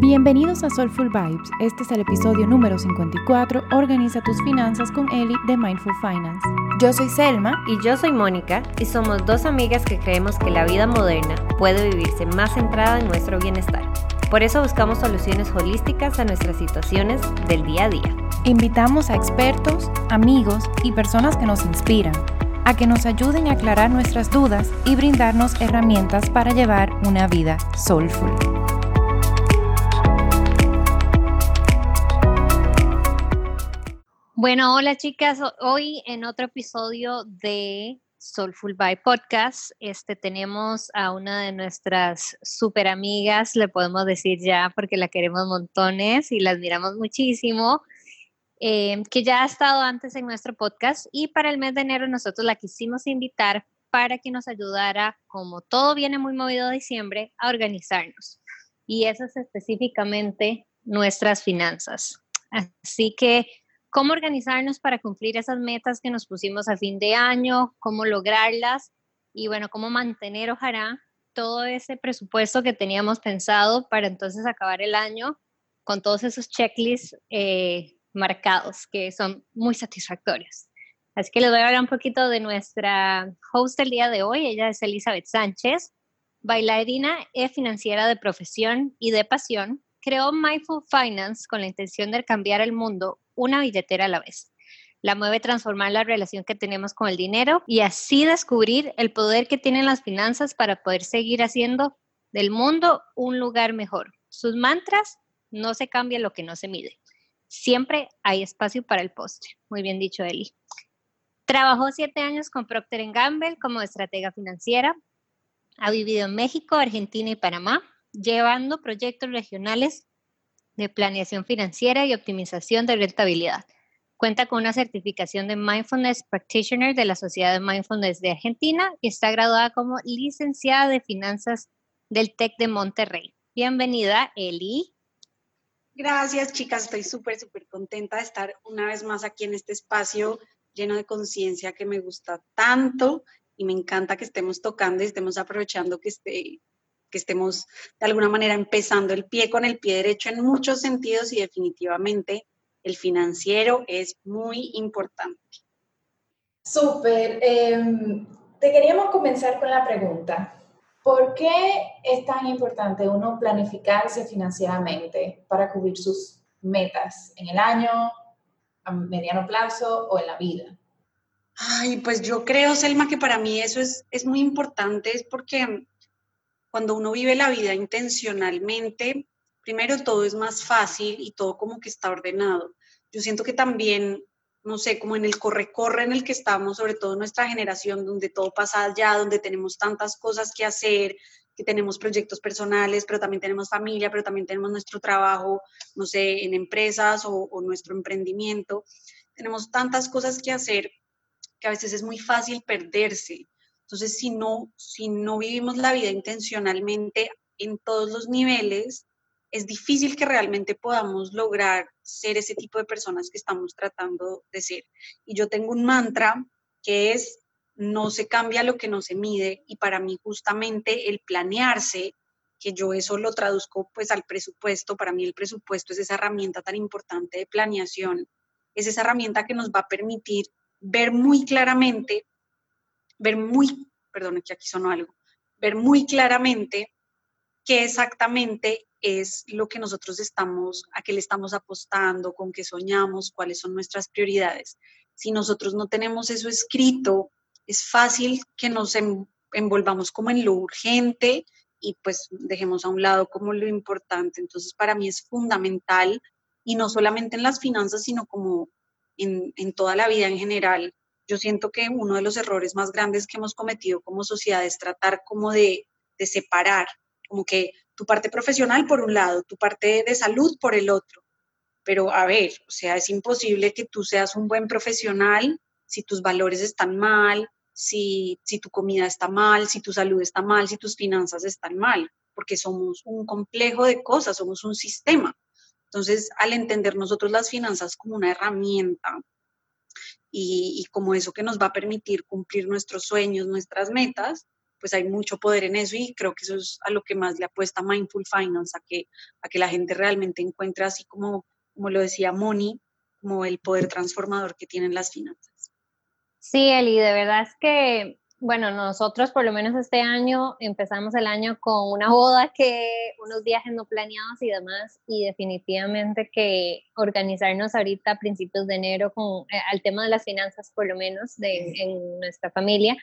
Bienvenidos a Soulful Vibes. Este es el episodio número 54. Organiza tus finanzas con Eli de Mindful Finance. Yo soy Selma y yo soy Mónica y somos dos amigas que creemos que la vida moderna puede vivirse más centrada en nuestro bienestar. Por eso buscamos soluciones holísticas a nuestras situaciones del día a día. Invitamos a expertos, amigos y personas que nos inspiran a que nos ayuden a aclarar nuestras dudas y brindarnos herramientas para llevar una vida soulful. Bueno, hola chicas, hoy en otro episodio de Soulful by Podcast, este tenemos a una de nuestras super amigas, le podemos decir ya porque la queremos montones y la admiramos muchísimo. Eh, que ya ha estado antes en nuestro podcast y para el mes de enero nosotros la quisimos invitar para que nos ayudara, como todo viene muy movido a diciembre, a organizarnos. Y eso es específicamente nuestras finanzas. Así que, ¿cómo organizarnos para cumplir esas metas que nos pusimos a fin de año? ¿Cómo lograrlas? Y bueno, ¿cómo mantener, ojalá, todo ese presupuesto que teníamos pensado para entonces acabar el año con todos esos checklists eh, marcados que son muy satisfactorios. Así que les voy a hablar un poquito de nuestra host del día de hoy. Ella es Elizabeth Sánchez, bailarina y financiera de profesión y de pasión. Creó Mindful Finance con la intención de cambiar el mundo una billetera a la vez. La mueve transformar la relación que tenemos con el dinero y así descubrir el poder que tienen las finanzas para poder seguir haciendo del mundo un lugar mejor. Sus mantras, no se cambia lo que no se mide. Siempre hay espacio para el postre. Muy bien dicho, Eli. Trabajó siete años con Procter Gamble como estratega financiera. Ha vivido en México, Argentina y Panamá, llevando proyectos regionales de planeación financiera y optimización de rentabilidad. Cuenta con una certificación de Mindfulness Practitioner de la Sociedad de Mindfulness de Argentina y está graduada como licenciada de finanzas del TEC de Monterrey. Bienvenida, Eli. Gracias, chicas. Estoy súper, súper contenta de estar una vez más aquí en este espacio lleno de conciencia que me gusta tanto y me encanta que estemos tocando y estemos aprovechando que, esté, que estemos de alguna manera empezando el pie con el pie derecho en muchos sentidos y definitivamente el financiero es muy importante. Súper. Em, te queríamos comenzar con la pregunta. ¿Por qué es tan importante uno planificarse financieramente para cubrir sus metas en el año, a mediano plazo o en la vida? Ay, pues yo creo, Selma, que para mí eso es, es muy importante, es porque cuando uno vive la vida intencionalmente, primero todo es más fácil y todo como que está ordenado. Yo siento que también no sé, como en el corre-corre en el que estamos, sobre todo nuestra generación, donde todo pasa allá, donde tenemos tantas cosas que hacer, que tenemos proyectos personales, pero también tenemos familia, pero también tenemos nuestro trabajo, no sé, en empresas o, o nuestro emprendimiento. Tenemos tantas cosas que hacer que a veces es muy fácil perderse. Entonces, si no, si no vivimos la vida intencionalmente en todos los niveles, es difícil que realmente podamos lograr ser ese tipo de personas que estamos tratando de ser. Y yo tengo un mantra que es, no se cambia lo que no se mide y para mí justamente el planearse, que yo eso lo traduzco pues al presupuesto, para mí el presupuesto es esa herramienta tan importante de planeación, es esa herramienta que nos va a permitir ver muy claramente, ver muy, perdón, que aquí sonó algo, ver muy claramente qué exactamente es lo que nosotros estamos, a qué le estamos apostando, con qué soñamos, cuáles son nuestras prioridades. Si nosotros no tenemos eso escrito, es fácil que nos envolvamos como en lo urgente y pues dejemos a un lado como lo importante. Entonces, para mí es fundamental y no solamente en las finanzas, sino como en, en toda la vida en general. Yo siento que uno de los errores más grandes que hemos cometido como sociedad es tratar como de, de separar, como que tu parte profesional por un lado, tu parte de salud por el otro. Pero a ver, o sea, es imposible que tú seas un buen profesional si tus valores están mal, si, si tu comida está mal, si tu salud está mal, si tus finanzas están mal, porque somos un complejo de cosas, somos un sistema. Entonces, al entender nosotros las finanzas como una herramienta y, como eso que nos va a permitir cumplir nuestros sueños, nuestras metas, pues hay mucho poder en eso y creo que eso es a lo que más le apuesta Mindful Finance, a que, a que la gente realmente encuentre así como, como lo decía Moni, como el poder transformador que tienen las finanzas. Sí, Eli, de verdad es que, bueno, nosotros por lo menos este año empezamos el año con una boda que unos viajes no planeados y demás, y definitivamente que organizarnos ahorita a principios de enero con eh, al tema de las finanzas, por lo menos de, en nuestra familia,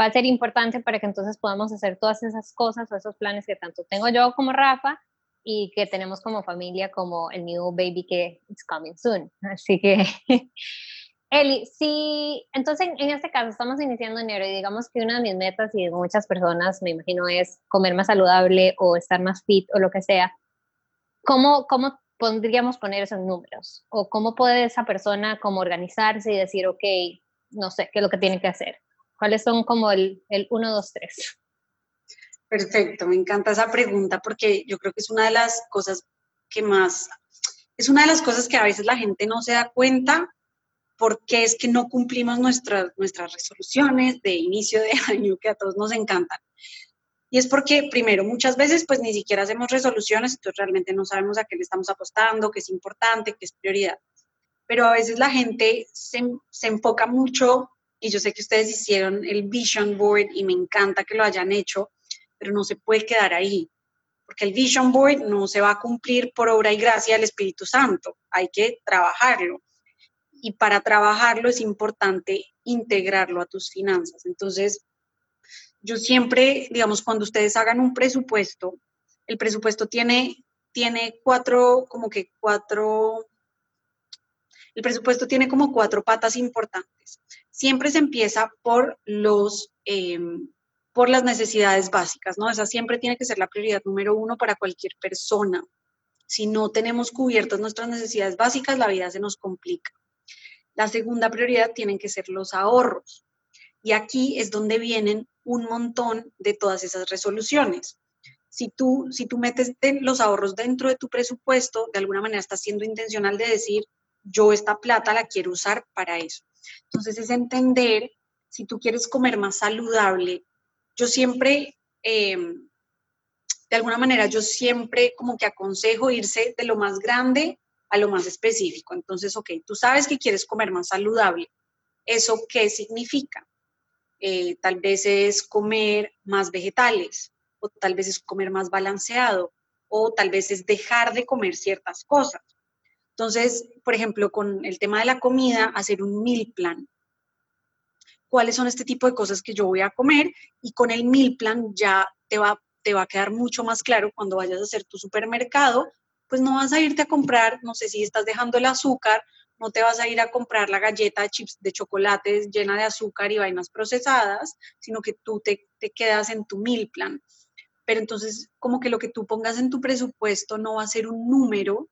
va a ser importante para que entonces podamos hacer todas esas cosas o esos planes que tanto tengo yo como Rafa y que tenemos como familia como el new baby que is coming soon. Así que, Eli, sí, entonces en este caso estamos iniciando enero y digamos que una de mis metas y de muchas personas, me imagino, es comer más saludable o estar más fit o lo que sea. ¿Cómo, cómo podríamos poner esos números? ¿O cómo puede esa persona como organizarse y decir, ok, no sé, qué es lo que tiene que hacer? ¿Cuáles son como el, el 1, 2, 3? Perfecto, me encanta esa pregunta porque yo creo que es una de las cosas que más, es una de las cosas que a veces la gente no se da cuenta porque es que no cumplimos nuestras, nuestras resoluciones de inicio de año que a todos nos encantan. Y es porque, primero, muchas veces pues ni siquiera hacemos resoluciones, entonces realmente no sabemos a qué le estamos apostando, qué es importante, qué es prioridad. Pero a veces la gente se, se enfoca mucho, y yo sé que ustedes hicieron el vision board y me encanta que lo hayan hecho, pero no se puede quedar ahí, porque el Vision Board no se va a cumplir por obra y gracia del Espíritu Santo, hay que trabajarlo. Y para trabajarlo es importante integrarlo a tus finanzas. Entonces, yo siempre, digamos, cuando ustedes hagan un presupuesto, el presupuesto tiene, tiene cuatro, como que cuatro, el presupuesto tiene como cuatro patas importantes. Siempre se empieza por los, em, por las necesidades básicas, ¿no? Esa siempre tiene que ser la prioridad número uno para cualquier persona. Si no tenemos cubiertas nuestras necesidades básicas, la vida se nos complica. La segunda prioridad tienen que ser los ahorros. Y aquí es donde vienen un montón de todas esas resoluciones. Si tú, si tú metes los ahorros dentro de tu presupuesto, de alguna manera estás siendo intencional de decir, yo esta plata la quiero usar para eso. Entonces es entender, si tú quieres comer más saludable, yo siempre, em, de alguna manera, yo siempre como que aconsejo irse de lo más grande a lo más específico. Entonces, ok, tú sabes que quieres comer más saludable. ¿Eso qué significa? Eh, tal vez es comer más vegetales, o tal vez es comer más balanceado, o tal vez es dejar de comer ciertas cosas. Entonces, por ejemplo, con el tema de la comida, hacer un meal plan cuáles son este tipo de cosas que yo voy a comer y con el meal plan ya te va, te va a quedar mucho más claro cuando vayas a hacer tu supermercado, pues no vas a irte a comprar, no sé si estás dejando el azúcar, no te vas a ir a comprar la galleta de chips de chocolate llena de azúcar y vainas procesadas, sino que tú te, te quedas en tu meal plan. Pero entonces, como que lo que tú pongas en tu presupuesto no va a ser un número,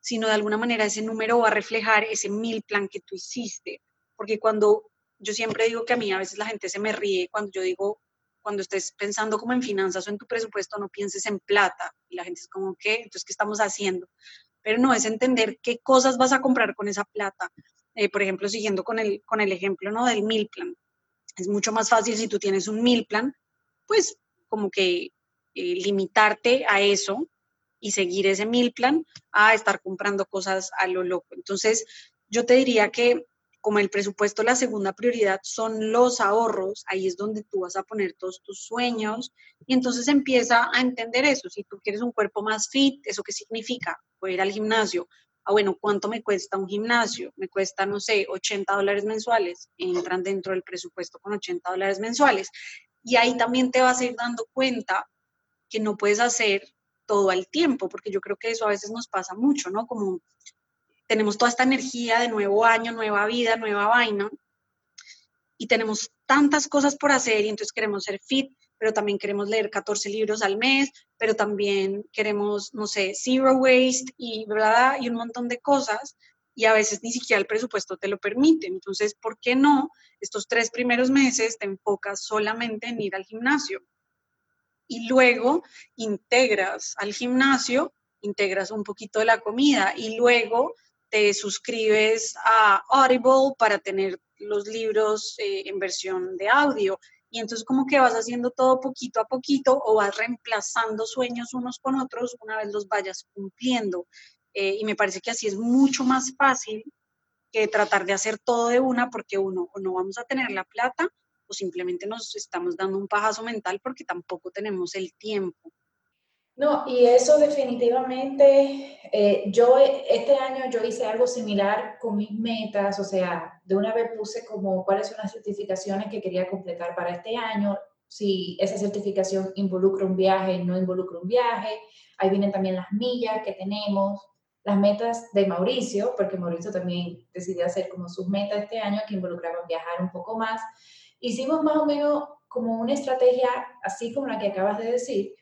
sino de alguna manera ese número va a reflejar ese meal plan que tú hiciste. Porque cuando yo siempre digo que a mí a veces la gente se me ríe cuando yo digo, cuando estés pensando como en finanzas o en tu presupuesto, no pienses en plata. Y la gente es como, ¿qué? Entonces, ¿qué estamos haciendo? Pero no, es entender qué cosas vas a comprar con esa plata. Eh, por ejemplo, siguiendo con el, con el ejemplo ¿no? del mil plan. Es mucho más fácil si tú tienes un mil plan, pues como que eh, limitarte a eso y seguir ese mil plan a estar comprando cosas a lo loco. Entonces, yo te diría que como el presupuesto, la segunda prioridad son los ahorros, ahí es donde tú vas a poner todos tus sueños y entonces empieza a entender eso. Si tú quieres un cuerpo más fit, ¿eso qué significa? A ir al gimnasio. Ah, bueno, ¿cuánto me cuesta un gimnasio? Me cuesta, no sé, 80 dólares mensuales. Entran dentro del presupuesto con 80 dólares mensuales. Y ahí también te vas a ir dando cuenta que no puedes hacer todo al tiempo, porque yo creo que eso a veces nos pasa mucho, ¿no? Como tenemos toda esta energía de nuevo año, nueva vida, nueva vaina, y tenemos tantas cosas por hacer y entonces queremos ser fit, pero también queremos leer 14 libros al mes, pero también queremos, no sé, zero waste y, ¿verdad? y un montón de cosas y a veces ni siquiera el presupuesto te lo permite. Entonces, ¿por qué no estos tres primeros meses te enfocas solamente en ir al gimnasio? Y luego integras al gimnasio, integras un poquito de la comida y luego te suscribes a Audible para tener los libros eh, en versión de audio y entonces como que vas haciendo todo poquito a poquito o vas reemplazando sueños unos con otros una vez los vayas cumpliendo. Eh, y me parece que así es mucho más fácil que tratar de hacer todo de una porque uno o no vamos a tener la plata o simplemente nos estamos dando un pajazo mental porque tampoco tenemos el tiempo. No, y eso definitivamente, eh, yo este año yo hice algo similar con mis metas, o sea, de una vez puse como cuáles son las certificaciones que quería completar para este año, si esa certificación involucra un viaje, no involucra un viaje, ahí vienen también las millas que tenemos, las metas de Mauricio, porque Mauricio también decidió hacer como sus metas este año que involucraban viajar un poco más. Hicimos más o menos como una estrategia así como la que acabas de decir,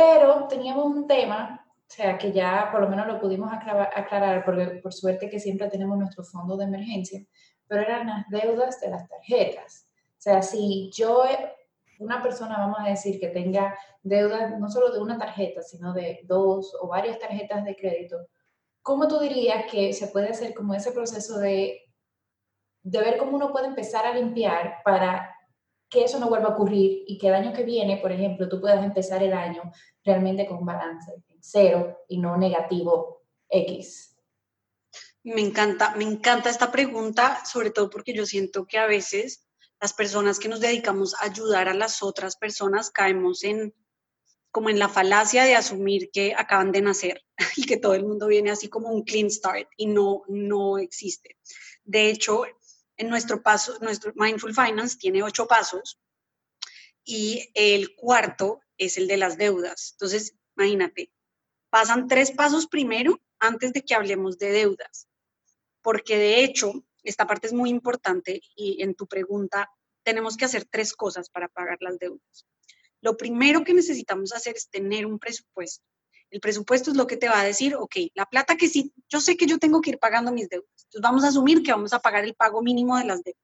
pero teníamos un tema, o sea, que ya por lo menos lo pudimos aclarar, porque por suerte que siempre tenemos nuestro fondo de emergencia, pero eran las deudas de las tarjetas. O sea, si yo, una persona, vamos a decir, que tenga deudas no solo de una tarjeta, sino de dos o varias tarjetas de crédito, ¿cómo tú dirías que se puede hacer como ese proceso de, de ver cómo uno puede empezar a limpiar para que eso no vuelva a ocurrir y que el año que viene, por ejemplo, tú puedas empezar el año realmente con balance cero y no negativo X. Me encanta, me encanta esta pregunta, sobre todo porque yo siento que a veces las personas que nos dedicamos a ayudar a las otras personas caemos en como en la falacia de asumir que acaban de nacer y que todo el mundo viene así como un clean start y no no existe. De hecho, en nuestro paso, nuestro Mindful Finance tiene ocho pasos y el cuarto es el de las deudas. Entonces, imagínate, pasan tres pasos primero antes de que hablemos de deudas, porque de hecho, esta parte es muy importante y en tu pregunta tenemos que hacer tres cosas para pagar las deudas. Lo primero que necesitamos hacer es tener un presupuesto. El presupuesto es lo que te va a decir, ok, la plata que sí, yo sé que yo tengo que ir pagando mis deudas. Entonces vamos a asumir que vamos a pagar el pago mínimo de las deudas.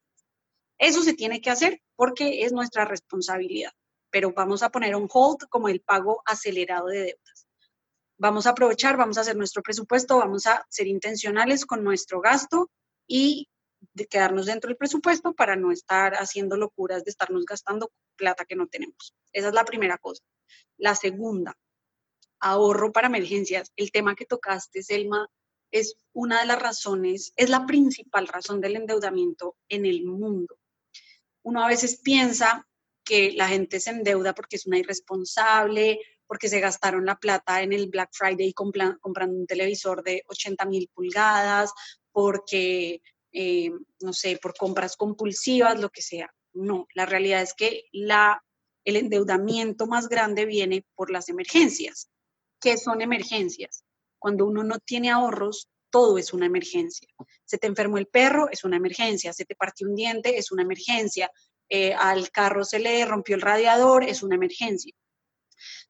Eso se tiene que hacer porque es nuestra responsabilidad, pero vamos a poner un hold como el pago acelerado de deudas. Vamos a aprovechar, vamos a hacer nuestro presupuesto, vamos a ser intencionales con nuestro gasto y de quedarnos dentro del presupuesto para no estar haciendo locuras de estarnos gastando plata que no tenemos. Esa es la primera cosa. La segunda, ahorro para emergencias. El tema que tocaste, Selma, es una de las razones, es la principal razón del endeudamiento en el mundo. Uno a veces piensa que la gente se endeuda porque es una irresponsable, porque se gastaron la plata en el Black Friday comprando un televisor de 80 mil pulgadas, porque, eh, no sé, por compras compulsivas, lo que sea. No, la realidad es que la, el endeudamiento más grande viene por las emergencias. ¿Qué son emergencias? Cuando uno no tiene ahorros, todo es una emergencia. Se te enfermó el perro, es una emergencia. Se te partió un diente, es una emergencia. Eh, al carro se le rompió el radiador, es una emergencia.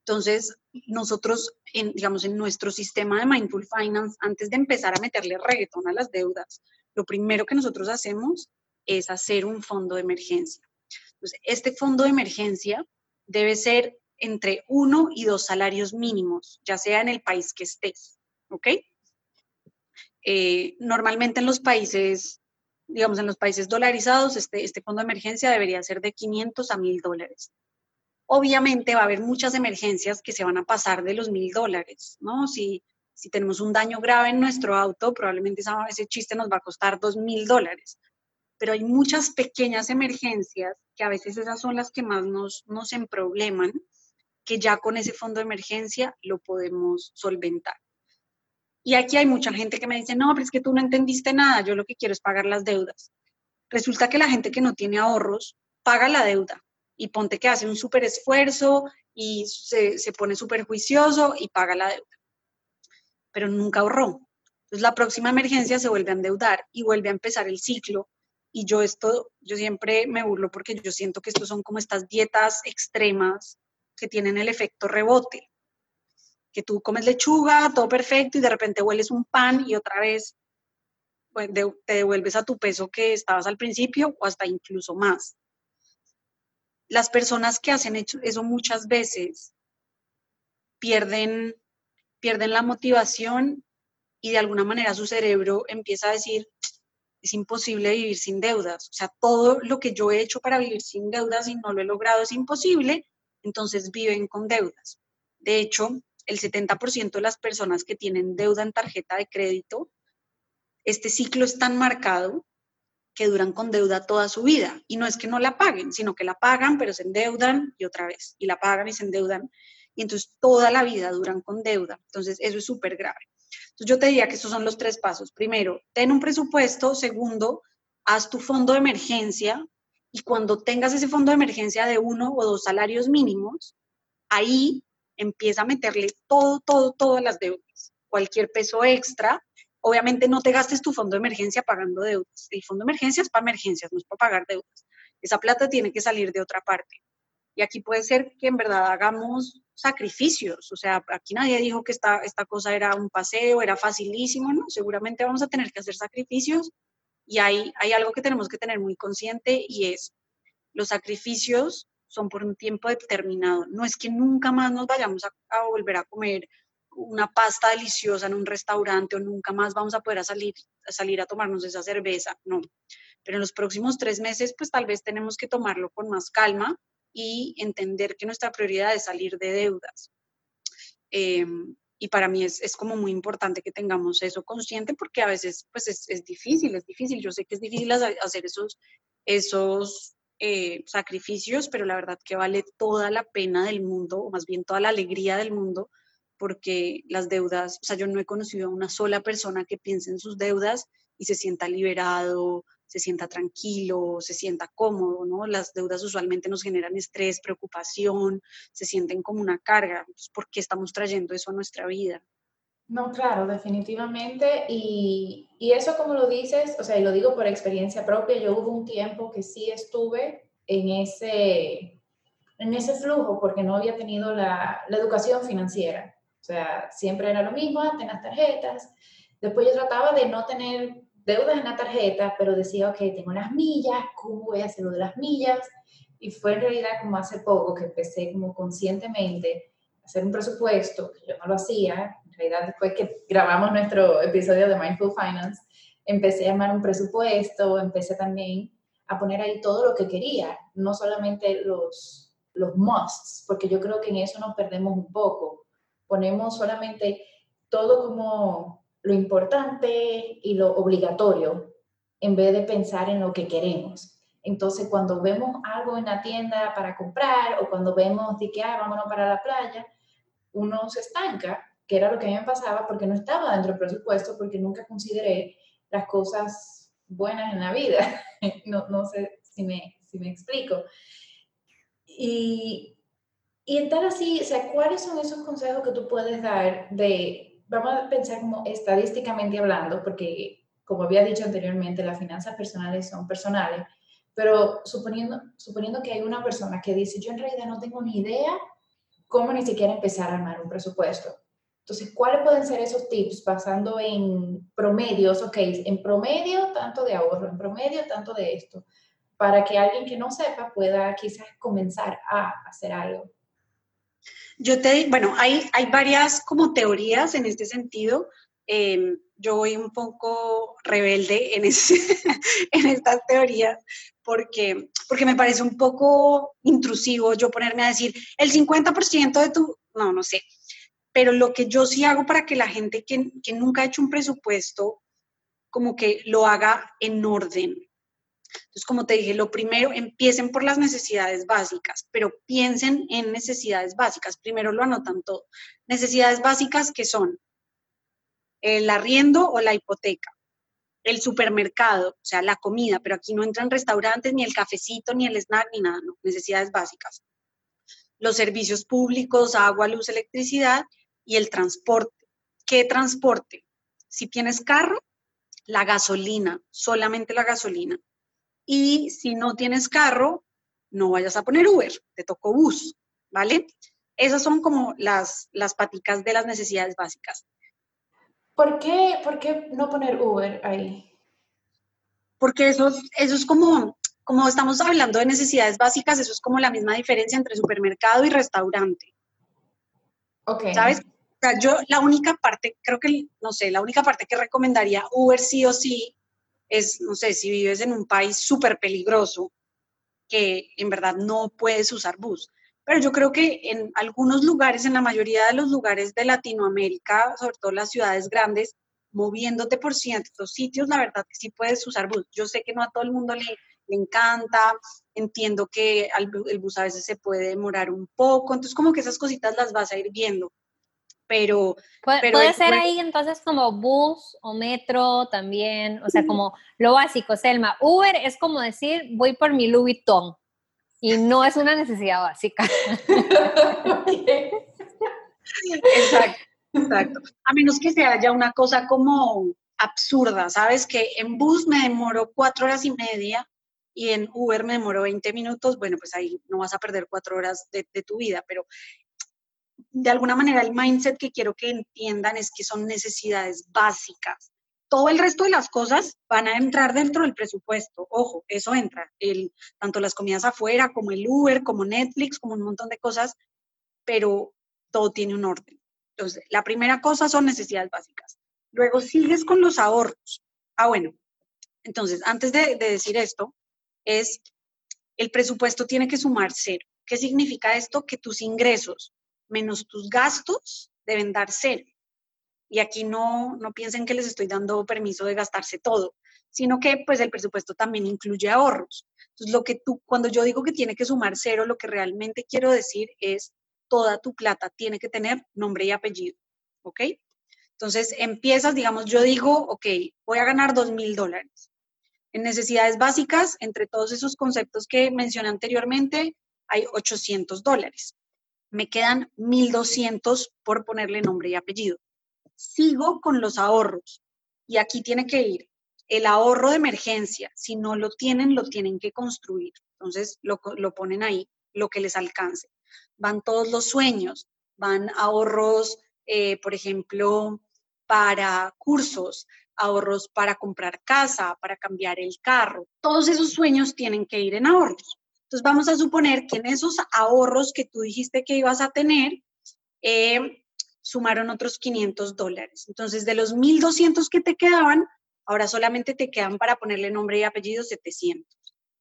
Entonces, nosotros, en, digamos, en nuestro sistema de Mindful Finance, antes de empezar a meterle reggaetón a las deudas, lo primero que nosotros hacemos es hacer un fondo de emergencia. Este fondo de emergencia debe ser entre uno y dos salarios mínimos, ya sea en el país que estés, ¿ok? Eh, normalmente en los países, digamos, en los países dolarizados, este, este fondo de emergencia debería ser de 500 a 1000 dólares. Obviamente va a haber muchas emergencias que se van a pasar de los 1000 dólares, ¿no? Si, tenemos un daño grave en nuestro auto, probablemente ese chiste nos va a costar 2000 dólares. Pero hay muchas pequeñas emergencias que a veces esas son las que más nos, nos emprobleman que ya con ese fondo de emergencia lo podemos solventar. Y aquí hay mucha gente que me dice, no, pero es que tú no entendiste nada, yo lo que quiero es pagar las deudas. Resulta que la gente que no tiene ahorros paga la deuda y ponte que hace un súper esfuerzo y se, se pone súper juicioso y paga la deuda, pero nunca ahorró. Entonces la próxima emergencia se vuelve a endeudar y vuelve a empezar el ciclo. Y yo esto, yo siempre me burlo porque yo siento que estos son como estas dietas extremas que tienen el efecto rebote, tú comes lechuga, todo perfecto, y de repente hueles un pan y otra vez te devuelves a tu peso que estabas al principio o hasta incluso más. Las personas que hacen eso muchas veces pierden, pierden la motivación y de alguna manera su cerebro empieza a decir, es imposible vivir sin deudas. O sea, todo lo que yo he hecho para vivir sin deudas y no lo he logrado es imposible, entonces viven con deudas. De hecho, el 70% de las personas que tienen deuda en tarjeta de crédito, este ciclo es tan marcado que duran con deuda toda su vida. Y no es que no la paguen, sino que la pagan, pero se endeudan y otra vez, y la pagan y se endeudan. Y entonces toda la vida duran con deuda. Entonces eso es súper grave. Entonces yo te diría que estos son los tres pasos. Primero, ten un presupuesto. Segundo, haz tu fondo de emergencia. Y cuando tengas ese fondo de emergencia de uno o dos salarios mínimos, ahí empieza a meterle todo, todo, todas las deudas. Cualquier peso extra. Obviamente no te gastes tu fondo de emergencia pagando deudas. El fondo de emergencia es para emergencias, no es para pagar deudas. Esa plata tiene que salir de otra parte. Y aquí puede ser que en verdad hagamos sacrificios. O sea, aquí nadie dijo que esta, esta cosa era un paseo, era facilísimo, ¿no? Seguramente vamos a tener que hacer sacrificios y hay, hay algo que tenemos que tener muy consciente y es los sacrificios son por un tiempo determinado. No es que nunca más nos vayamos a, volver a comer una pasta deliciosa en un restaurante o nunca más vamos a poder salir, a salir a tomarnos esa cerveza, no. Pero en los próximos tres meses, pues tal vez tenemos que tomarlo con más calma y entender que nuestra prioridad es salir de deudas. Em, y para mí es, es, como muy importante que tengamos eso consciente porque a veces pues es, es difícil, es difícil. Yo sé que es difícil hacer esos, esos eh, sacrificios, pero la verdad que vale toda la pena del mundo, o más bien toda la alegría del mundo, porque las deudas, o sea, yo no he conocido a una sola persona que piense en sus deudas y se sienta liberado, se sienta tranquilo, se sienta cómodo, ¿no? Las deudas usualmente nos generan estrés, preocupación, se sienten como una carga. Pues, ¿Por qué estamos trayendo eso a nuestra vida? No, claro, definitivamente. Y, y, eso como lo dices, o sea, y lo digo por experiencia propia, yo hubo un tiempo que sí estuve en ese, en ese flujo porque no había tenido la, la educación financiera. O sea, siempre era lo mismo, antes las tarjetas. Después yo trataba de no tener deudas en la tarjeta, pero decía, ok, tengo las millas, ¿cómo voy a hacer lo de las millas? Y fue en realidad como hace poco que empecé como conscientemente a hacer un presupuesto, que yo no lo hacía, realidad después que grabamos nuestro episodio de Mindful Finance, empecé a armar un presupuesto, empecé también a poner ahí todo lo que quería, no solamente los, los musts, porque yo creo que en eso nos perdemos un poco. Ponemos solamente todo como lo importante y lo obligatorio en vez de pensar en lo que queremos. Entonces, cuando vemos algo en la tienda para comprar o cuando vemos de que, ah, vámonos para la playa, uno se estanca, que era lo que a mí me pasaba porque no estaba dentro del presupuesto, porque nunca consideré las cosas buenas en la vida. no, no sé si me, si me explico. Y, y estar así, o sea, ¿cuáles son esos consejos que tú puedes dar de vamos a pensar como estadísticamente hablando, porque como había dicho anteriormente, las finanzas personales son personales, pero suponiendo, suponiendo que hay una persona que dice, yo en realidad no tengo ni idea cómo ni siquiera empezar a armar un presupuesto. Entonces, ¿cuáles pueden ser esos tips basando en promedios? Ok, en promedio tanto de ahorro, en promedio tanto de esto, para que alguien que no sepa pueda quizás comenzar a hacer algo. Yo te, bueno, hay, hay varias como teorías en este sentido. Em, yo voy un poco rebelde en, ese, en estas teorías porque, porque me parece un poco intrusivo yo ponerme a decir el 50% de tu, no, no sé, pero lo que yo sí hago para que la gente que, que nunca ha hecho un presupuesto como que lo haga en orden, entonces, como te dije, lo primero, empiecen por las necesidades básicas, pero piensen en necesidades básicas. Primero lo anotan todo. Necesidades básicas que son el arriendo o la hipoteca, el supermercado, o sea, la comida, pero aquí no entran restaurantes, ni el cafecito, ni el snack, ni nada, no, necesidades básicas. Los servicios públicos, agua, luz, electricidad y el transporte. ¿Qué transporte? Si tienes carro, la gasolina, solamente la gasolina. Y si no tienes carro, no vayas a poner Uber, te tocó bus, ¿vale? Esas son como las, las paticas de las necesidades básicas. ¿Por qué, ¿Por qué no poner Uber ahí? Porque eso, eso es como, como estamos hablando de necesidades básicas, eso es como la misma diferencia entre supermercado y restaurante. Ok. ¿Sabes? Yo la única parte, creo que, no sé, la única parte que recomendaría Uber sí o sí es, no sé, si vives en un país súper peligroso, que en verdad no puedes usar bus. Pero yo creo que en algunos lugares, en la mayoría de los lugares de Latinoamérica, sobre todo las ciudades grandes, moviéndote por ciertos sitios, la verdad que sí puedes usar bus. Yo sé que no a todo el mundo le, le encanta, entiendo que el bus a veces se puede demorar un poco, entonces como que esas cositas las vas a ir viendo. Pero, puede ser ahí entonces como bus o metro también, o sea, como lo básico, Selma. Uber es como decir, voy por mi Louis Vuitton y no es una necesidad básica. exacto, exacto. A menos que sea ya una cosa como absurda, ¿sabes? Que en bus me demoro cuatro horas y media y en Uber me demoro 20 minutos, bueno, pues ahí no vas a perder cuatro horas de, tu vida, pero de alguna manera el mindset que quiero que entiendan es que son necesidades básicas. Todo el resto de las cosas van a entrar dentro del presupuesto. Ojo, eso entra. El, tanto las comidas afuera, como el Uber, como Netflix, como un montón de cosas, pero todo tiene un orden. Entonces, la primera cosa son necesidades básicas. Luego sigues con los ahorros. Ah, bueno. Entonces, antes de decir esto, es el presupuesto tiene que sumar cero. ¿Qué significa esto? Que tus ingresos menos tus gastos deben dar cero. Y aquí no, no piensen que les estoy dando permiso de gastarse todo, sino que pues el presupuesto también incluye ahorros. Entonces, lo que tú, cuando yo digo que tiene que sumar cero, lo que realmente quiero decir es toda tu plata tiene que tener nombre y apellido, ¿ok? Entonces, empiezas, digamos, yo digo, ok, voy a ganar dos mil dólares. En necesidades básicas, entre todos esos conceptos que mencioné anteriormente, hay 800 dólares. Me quedan 1.200 por ponerle nombre y apellido. Sigo con los ahorros y aquí tiene que ir el ahorro de emergencia. Si no lo tienen, lo tienen que construir. Entonces lo, ponen ahí, lo que les alcance. Van todos los sueños, van ahorros, eh, por ejemplo, para cursos, ahorros para comprar casa, para cambiar el carro. Todos esos sueños tienen que ir en ahorros. Entonces vamos a suponer que en esos ahorros que tú dijiste que ibas a tener, eh, sumaron otros 500 dólares. Entonces de los 1.200 que te quedaban, ahora solamente te quedan para ponerle nombre y apellido 700.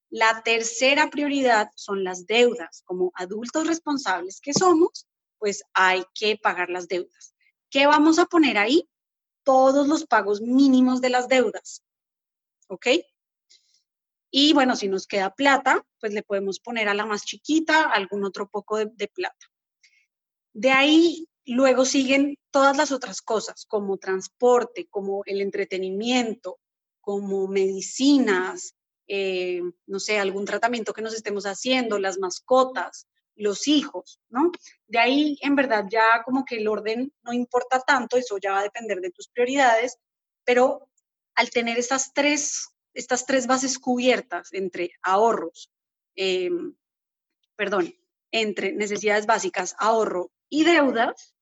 La tercera prioridad son las deudas. Como adultos responsables que somos, pues hay que pagar las deudas. ¿Qué vamos a poner ahí? todos los pagos mínimos de las deudas. ¿Ok? Y bueno, si nos queda plata, pues le podemos poner a la más chiquita algún otro poco de, plata. De ahí luego siguen todas las otras cosas, como transporte, como el entretenimiento, como medicinas, eh, no sé, algún tratamiento que nos estemos haciendo, las mascotas, los hijos, ¿no? De ahí, en verdad, ya como que el orden no importa tanto, eso ya va a depender de tus prioridades, pero al tener estas tres, estas tres bases cubiertas entre ahorros, em, perdón, entre necesidades básicas, ahorro y deudas,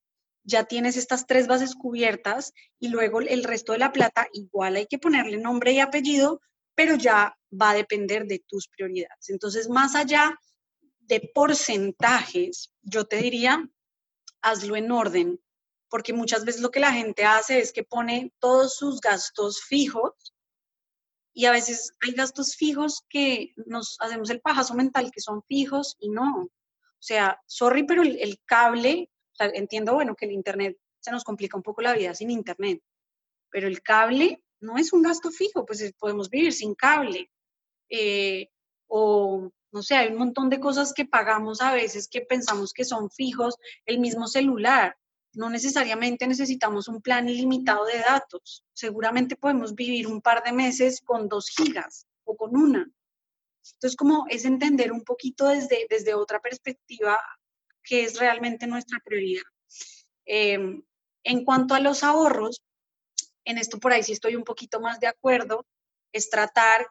ya tienes estas tres bases cubiertas y luego el resto de la plata igual hay que ponerle nombre y apellido, pero ya va a depender de tus prioridades. Entonces, más allá de porcentajes, yo te diría, hazlo en orden, porque muchas veces lo que la gente hace es que pone todos sus gastos fijos y a veces hay gastos fijos que nos hacemos el pajazo mental que son fijos y no. O sea, sorry, pero el, cable, entiendo, bueno, que el Internet se nos complica un poco la vida sin Internet, pero el cable no es un gasto fijo, pues podemos vivir sin cable. Eh, o no sé, hay un montón de cosas que pagamos a veces que pensamos que son fijos, el mismo celular. No necesariamente necesitamos un plan ilimitado de datos. Seguramente podemos vivir un par de meses con dos gigas o con una. Entonces, como es entender un poquito desde, desde otra perspectiva qué es realmente nuestra prioridad. Em, en cuanto a los ahorros, en esto por ahí sí estoy un poquito más de acuerdo, es tratar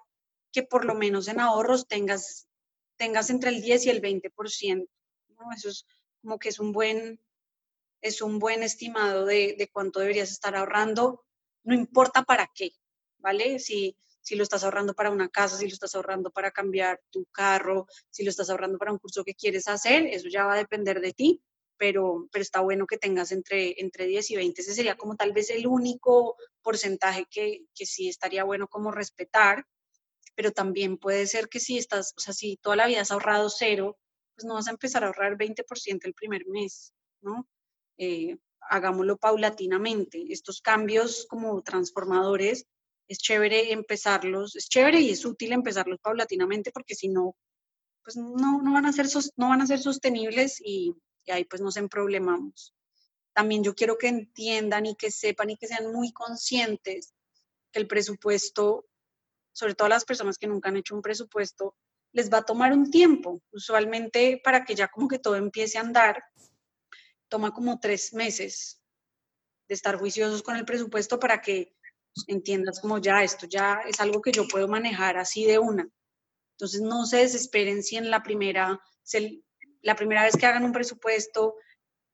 que por lo menos en ahorros tengas tengas entre el 10 y el 20%. ¿no? Eso es como que es un buen, es un buen estimado de, de, cuánto deberías estar ahorrando, no importa para qué, ¿vale? Si, si lo estás ahorrando para una casa, si lo estás ahorrando para cambiar tu carro, si lo estás ahorrando para un curso que quieres hacer, eso ya va a depender de ti, pero, pero está bueno que tengas entre, entre 10 y 20. Ese sería como tal vez el único porcentaje que, que sí estaría bueno como respetar, pero también puede ser que si estás, o sea, si toda la vida has ahorrado cero, pues no vas a empezar a ahorrar 20% el primer mes, ¿no? Eh, hagámoslo paulatinamente. Estos cambios como transformadores, es chévere empezarlos, es chévere y es útil empezarlos paulatinamente porque si no, pues no, no, van, a ser, no van a ser sostenibles y, ahí pues nos emproblemamos. También yo quiero que entiendan y que sepan y que sean muy conscientes que el presupuesto, sobre todo las personas que nunca han hecho un presupuesto, les va a tomar un tiempo. Usualmente para que ya como que todo empiece a andar, toma como tres meses de estar juiciosos con el presupuesto para que entiendas como ya esto ya es algo que yo puedo manejar así de una. Entonces no se desesperen si en la primera, la primera vez que hagan un presupuesto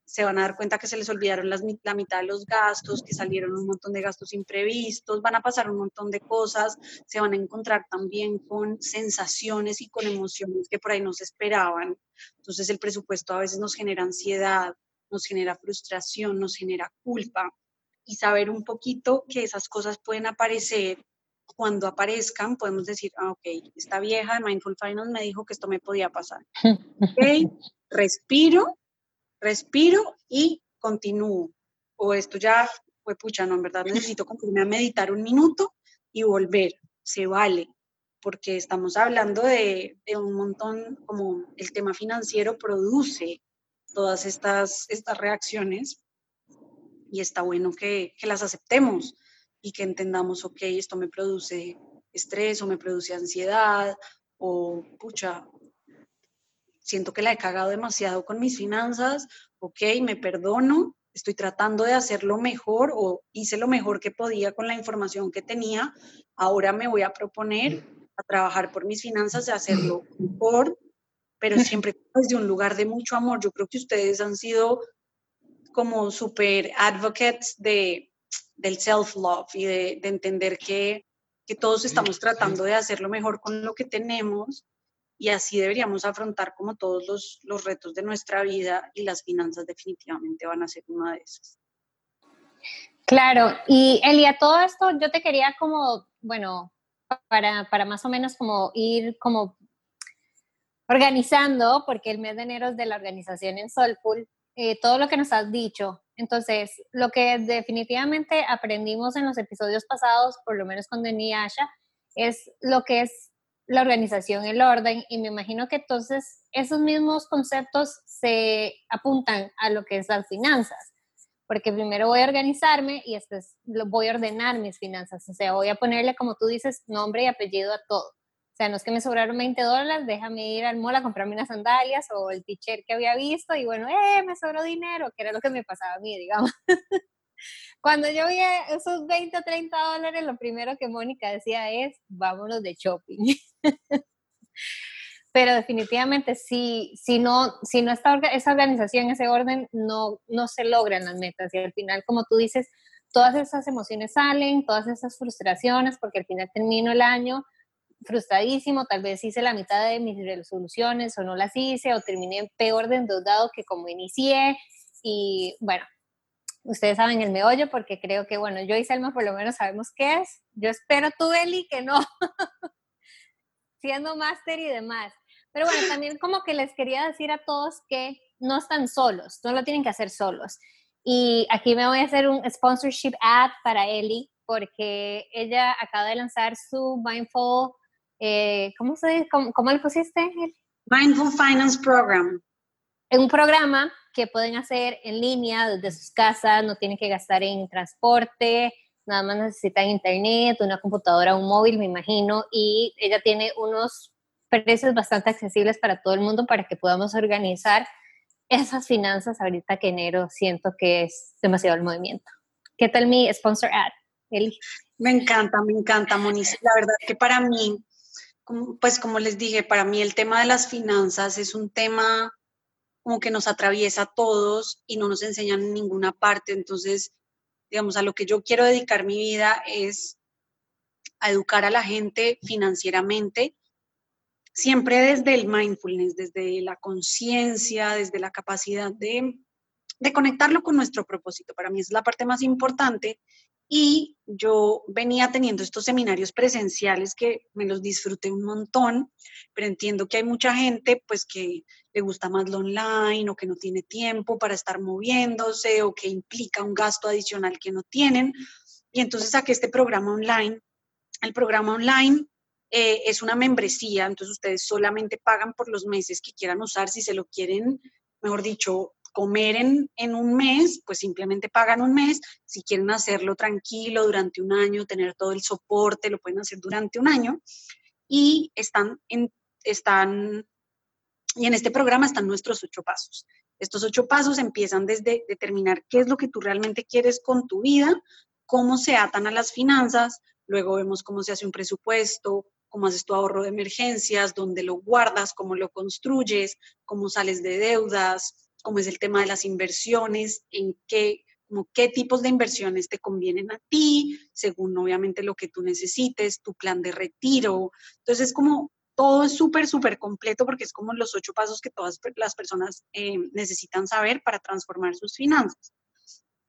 se van a dar cuenta que se les olvidaron las, la mitad de los gastos, que salieron un montón de gastos imprevistos, van a pasar un montón de cosas, se van a encontrar también con sensaciones y con emociones que por ahí no se esperaban. Entonces el presupuesto a veces nos genera ansiedad, nos genera frustración, nos genera culpa y saber un poquito que esas cosas pueden aparecer cuando aparezcan, podemos decir, ah, ok, esta vieja de Mindful Finance me dijo que esto me podía pasar. Ok, respiro, respiro y continúo. O esto ya fue pucha, no, en verdad necesito ponerme a meditar un minuto y volver. Se vale, porque estamos hablando de, de, un montón, como el tema financiero produce todas estas, estas reacciones y está bueno que, que las aceptemos y que entendamos, ok, esto me produce estrés o me produce ansiedad o, pucha, siento que la he cagado demasiado con mis finanzas, ok, me perdono, estoy tratando de hacerlo mejor o hice lo mejor que podía con la información que tenía, ahora me voy a proponer a trabajar por mis finanzas y hacerlo mejor, pero siempre desde un lugar de mucho amor. Yo creo que ustedes han sido como super advocates de del self-love y de, entender que, todos estamos tratando de hacer lo mejor con lo que tenemos y así deberíamos afrontar como todos los, los retos de nuestra vida y las finanzas definitivamente van a ser una de esas. Claro, y Elia, todo esto yo te quería como, bueno, para, para más o menos como ir como organizando, porque el mes de enero es de la organización en Soulful, eh, todo lo que nos has dicho. Entonces, lo que definitivamente aprendimos en los episodios pasados, por lo menos con Denis Asha, es lo que es la organización, el orden, y me imagino que entonces esos mismos conceptos se apuntan a lo que es las finanzas, porque primero voy a organizarme y después voy a ordenar mis finanzas, o sea, voy a ponerle, como tú dices, nombre y apellido a todo sea, no es que me sobraron 20 dólares, déjame ir al mall a comprarme unas sandalias o el t-shirt que había visto y bueno, eh, me sobró dinero, que era lo que me pasaba a mí, digamos. Cuando yo vi esos 20 o 30 dólares, lo primero que Mónica decía es, vámonos de shopping. Pero definitivamente, si, si no, si no está esa organización, ese orden, no, no se logran las metas. Y al final, como tú dices, todas esas emociones salen, todas esas frustraciones, porque al final termino el año frustradísimo, tal vez hice la mitad de mis resoluciones o no las hice o terminé peor de endeudado que como inicié y bueno, ustedes saben el meollo porque creo que bueno, yo y Selma por lo menos sabemos qué es. Yo espero tú, Eli, que no, siendo máster y demás. Pero bueno, también como que les quería decir a todos que no están solos, no lo tienen que hacer solos. Y aquí me voy a hacer un sponsorship ad para Eli porque ella acaba de lanzar su Mindful eh, ¿cómo, se, cómo, cómo le pusiste? Mindful Finance Program. Es un programa que pueden hacer en línea desde sus casas, no tienen que gastar en transporte, nada más necesitan internet, una computadora, un móvil, me imagino, y ella tiene unos precios bastante accesibles para todo el mundo para que podamos organizar esas finanzas ahorita que enero siento que es demasiado el movimiento. ¿Qué tal mi sponsor ad, Eli? Me encanta, me encanta, Moniz. La verdad que para mí pues como les dije, para mí el tema de las finanzas es un tema como que nos atraviesa a todos y no nos enseñan en ninguna parte. Entonces, digamos, a lo que yo quiero dedicar mi vida es a educar a la gente financieramente, siempre desde el mindfulness, desde la conciencia, desde la capacidad de de conectarlo con nuestro propósito. Para mí es la parte más importante y yo venía teniendo estos seminarios presenciales que me los disfruté un montón, pero entiendo que hay mucha gente pues que le gusta más lo online o que no tiene tiempo para estar moviéndose o que implica un gasto adicional que no tienen. Y entonces saqué este programa online. El programa online eh, es una membresía, entonces ustedes solamente pagan por los meses que quieran usar, si se lo quieren, mejor dicho, comer en, en, un mes, pues simplemente pagan un mes. Si quieren hacerlo tranquilo durante un año, tener todo el soporte, lo pueden hacer durante un año. Y están en, están, y en este programa están nuestros ocho pasos. Estos ocho pasos empiezan desde determinar qué es lo que tú realmente quieres con tu vida, cómo se atan a las finanzas, luego vemos cómo se hace un presupuesto, cómo haces tu ahorro de emergencias, dónde lo guardas, cómo lo construyes, cómo sales de deudas, cómo es el tema de las inversiones, en qué, como qué tipos de inversiones te convienen a ti, según obviamente lo que tú necesites, tu plan de retiro. Entonces, como todo es súper, súper completo porque es como los ocho pasos que todas las personas eh, necesitan saber para transformar sus finanzas.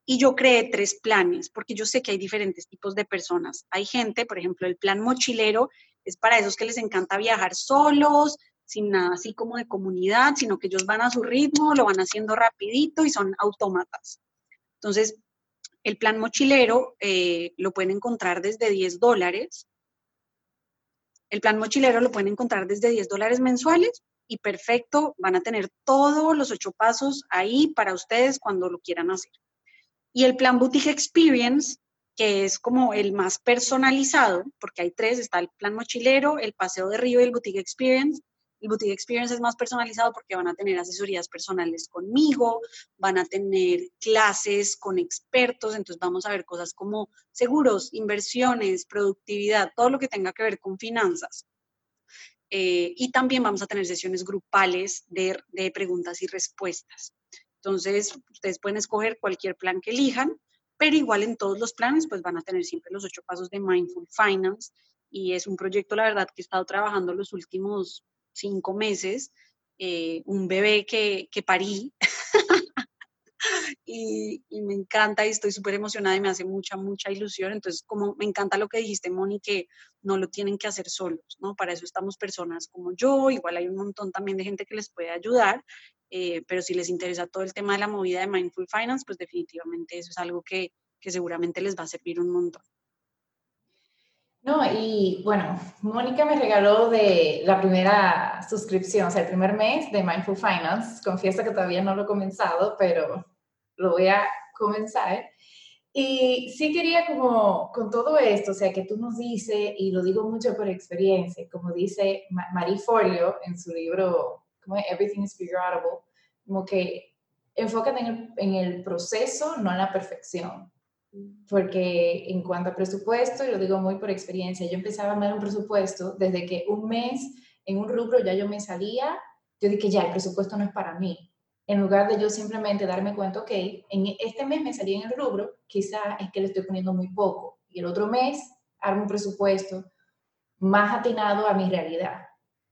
Y yo creé tres planes, porque yo sé que hay diferentes tipos de personas. Hay gente, por ejemplo, el plan mochilero es para esos que les encanta viajar solos, sin nada así como de comunidad, sino que ellos van a su ritmo, lo van haciendo rapidito y son autómatas. Entonces, el plan mochilero eh, lo pueden encontrar desde 10 dólares. El plan mochilero lo pueden encontrar desde 10 dólares mensuales y perfecto, van a tener todos los ocho pasos ahí para ustedes cuando lo quieran hacer. Y el plan Boutique Experience, que es como el más personalizado, porque hay tres, está el plan mochilero, el paseo de río y el Boutique Experience. El Boutique Experience es más personalizado porque van a tener asesorías personales conmigo, van a tener clases con expertos, entonces vamos a ver cosas como seguros, inversiones, productividad, todo lo que tenga que ver con finanzas. Eh, y también vamos a tener sesiones grupales de, de preguntas y respuestas. Entonces, ustedes pueden escoger cualquier plan que elijan, pero igual en todos los planes, pues van a tener siempre los ocho pasos de Mindful Finance. Y es un proyecto, la verdad, que he estado trabajando los últimos cinco meses, eh, un bebé que, que parí. y, me encanta y estoy súper emocionada y me hace mucha, mucha ilusión. Entonces, como me encanta lo que dijiste, Moni, que no lo tienen que hacer solos, ¿no? Para eso estamos personas como yo, igual hay un montón también de gente que les puede ayudar, eh, pero si les interesa todo el tema de la movida de Mindful Finance, pues definitivamente eso es algo que, que seguramente les va a servir un montón. No, y bueno, Mónica me regaló de la primera suscripción, o sea, el primer mes de Mindful Finance. Confieso que todavía no lo he comenzado, pero lo voy a comenzar. Y sí quería como con todo esto, o sea, que tú nos dices, y lo digo mucho por experiencia, como dice Marie Forleo en su libro como Everything is Figureable, como que enfócate en el, en el proceso, no en la perfección porque en cuanto a presupuesto, y lo digo muy por experiencia, yo empezaba a dar un presupuesto desde que un mes en un rubro ya yo me salía, yo dije ya, el presupuesto no es para mí. En lugar de yo simplemente darme cuenta, ok, en este mes me salí en el rubro, quizá es que le estoy poniendo muy poco. Y el otro mes hago un presupuesto más atinado a mi realidad.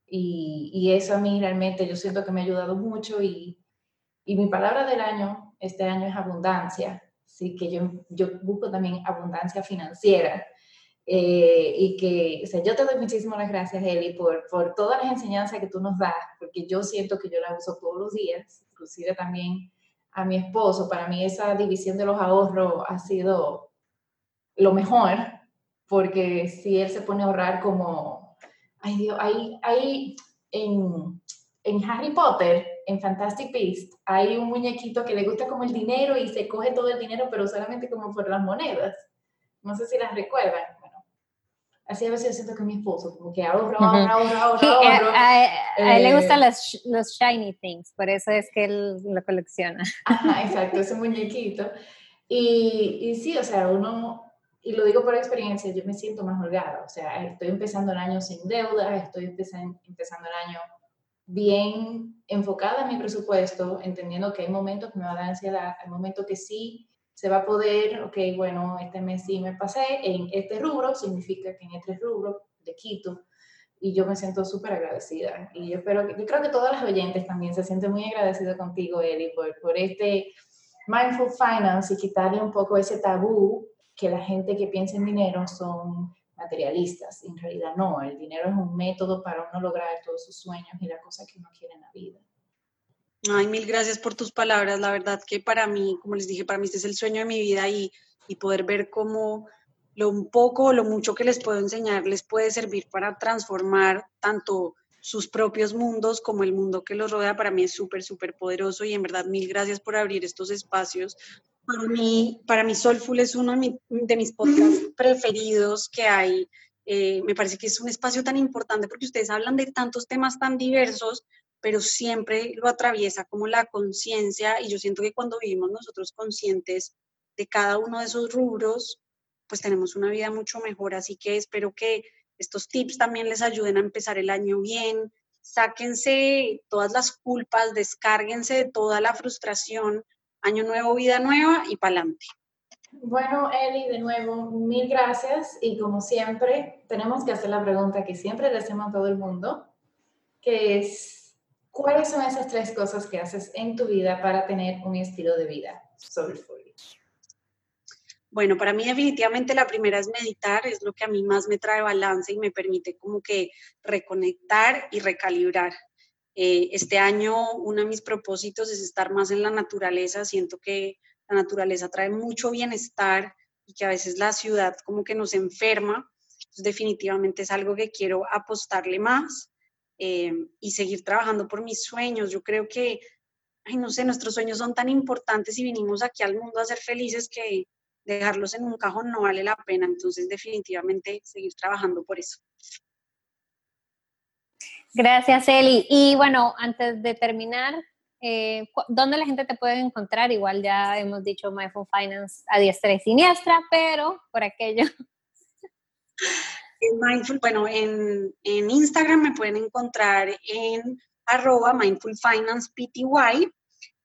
Y, y eso a mí realmente yo siento que me ha ayudado mucho y, y mi palabra del año, este año es abundancia sí que yo, yo busco también abundancia financiera. Eh, y que, o sea, yo te doy muchísimas gracias, Eli, por, por todas las enseñanzas que tú nos das, porque yo siento que yo las uso todos los días, inclusive también a mi esposo. Para mí esa división de los ahorros ha sido lo mejor, porque si él se pone a ahorrar como, ay Dios, hay, hay en, en Harry Potter, en Fantastic Beasts, hay un muñequito que le gusta como el dinero y se coge todo el dinero, pero solamente como por las monedas. No sé si las recuerdan. Bueno, así a veces siento que mi esposo, como que ahorro, ahorro, ahorro, ahorro. a, él le gustan eh, los, los, shiny things, por eso es que él lo colecciona. Ajá, exacto, ese muñequito. Y, y sí, o sea, uno, y lo digo por experiencia, yo me siento más holgada, o sea, estoy empezando el año sin deuda, estoy empezando, empezando el año bien enfocada en mi presupuesto, entendiendo que hay momentos que me va a dar ansiedad, hay momentos que sí se va a poder, ok, bueno, este mes sí me pasé en este rubro, significa que en este rubro le quito y yo me siento súper agradecida. Y yo espero, yo creo que todas las oyentes también se sienten muy agradecidas contigo, Eli, por, por este, mindful finance y quitarle un poco ese tabú que la gente que piensa en dinero son materialistas. En realidad no, el dinero es un método para uno lograr todos sus sueños y las cosas que uno quiere en la vida. Ay, mil gracias por tus palabras. La verdad que para mí, como les dije, para mí este es el sueño de mi vida y, y poder ver cómo lo un poco o lo mucho que les puedo enseñar les puede servir para transformar tanto sus propios mundos como el mundo que los rodea, para mí es súper, súper poderoso y en verdad mil gracias por abrir estos espacios. Para mí, para mí Soulful es uno de, mis podcasts preferidos que hay. Eh, me parece que es un espacio tan importante porque ustedes hablan de tantos temas tan diversos, pero siempre lo atraviesa como la conciencia y yo siento que cuando vivimos nosotros conscientes de cada uno de esos rubros, pues tenemos una vida mucho mejor. Así que espero que estos tips también les ayuden a empezar el año bien. Sáquense todas las culpas, descárguense de toda la frustración. Año nuevo, vida nueva y pa'lante. Bueno, Eli, de nuevo, mil gracias. Y como siempre, tenemos que hacer la pregunta que siempre le hacemos a todo el mundo, que es, ¿cuáles son esas tres cosas que haces en tu vida para tener un estilo de vida soulful? Bueno, para mí definitivamente la primera es meditar, es lo que a mí más me trae balance y me permite como que reconectar y recalibrar. Eh, este año uno de mis propósitos es estar más en la naturaleza, siento que la naturaleza trae mucho bienestar y que a veces la ciudad como que nos enferma, definitivamente es algo que quiero apostarle más eh, y seguir trabajando por mis sueños. Yo creo que, ay, no sé, nuestros sueños son tan importantes y vinimos aquí al mundo a ser felices que dejarlos en un cajón no vale la pena, entonces definitivamente seguir trabajando por eso. Gracias, Eli. Y bueno, antes de terminar, eh, ¿dónde la gente te puede encontrar? Igual ya hemos dicho Mindful Finance a diestra y siniestra, pero por aquello. Mindful, bueno, en, en Instagram me pueden encontrar en arroba PTY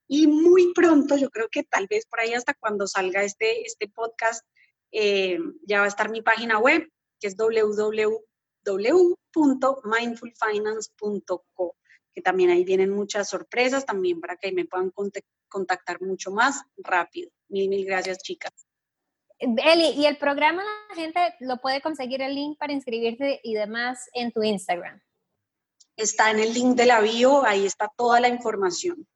y muy pronto, yo creo que tal vez por ahí hasta cuando salga este, este podcast, eh, ya va a estar mi página web, que es www.mindfulfinance.co, que también ahí vienen muchas sorpresas también para que me puedan contactar mucho más rápido. Mil, mil gracias, chicas. Eli, y el programa la gente lo puede conseguir el link para inscribirse y demás en tu Instagram. Está en el link de la bio, ahí está toda la información.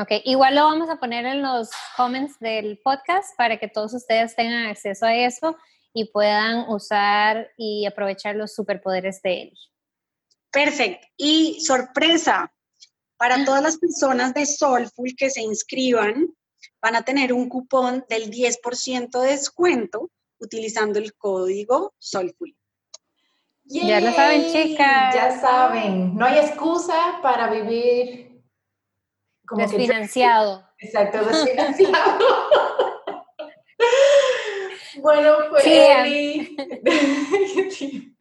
Ok, igual lo vamos a poner en los comments del podcast para que todos ustedes tengan acceso a eso y puedan usar y aprovechar los superpoderes de él. Perfecto. Y sorpresa, para todas las personas de Soulful que se inscriban, van a tener un cupón del 10% de descuento utilizando el código Soulful. Ya lo saben, chicas. Ya saben, no hay excusa para vivir desfinanciado. exacto, desfinanciado. bueno, pues Eli.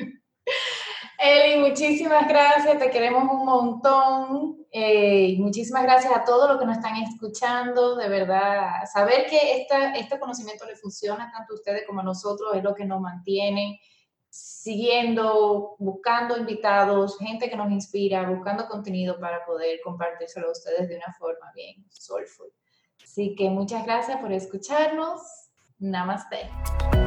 Eli, muchísimas gracias, te queremos un montón. Eh, muchísimas gracias a todos los que nos están escuchando, de verdad. Saber que esta, este conocimiento le funciona tanto a ustedes como a nosotros es lo que nos mantiene siguiendo, buscando invitados, gente que nos inspira, buscando contenido para poder compartírselo a ustedes de una forma bien soulful. Así que muchas gracias por escucharnos. Namaste.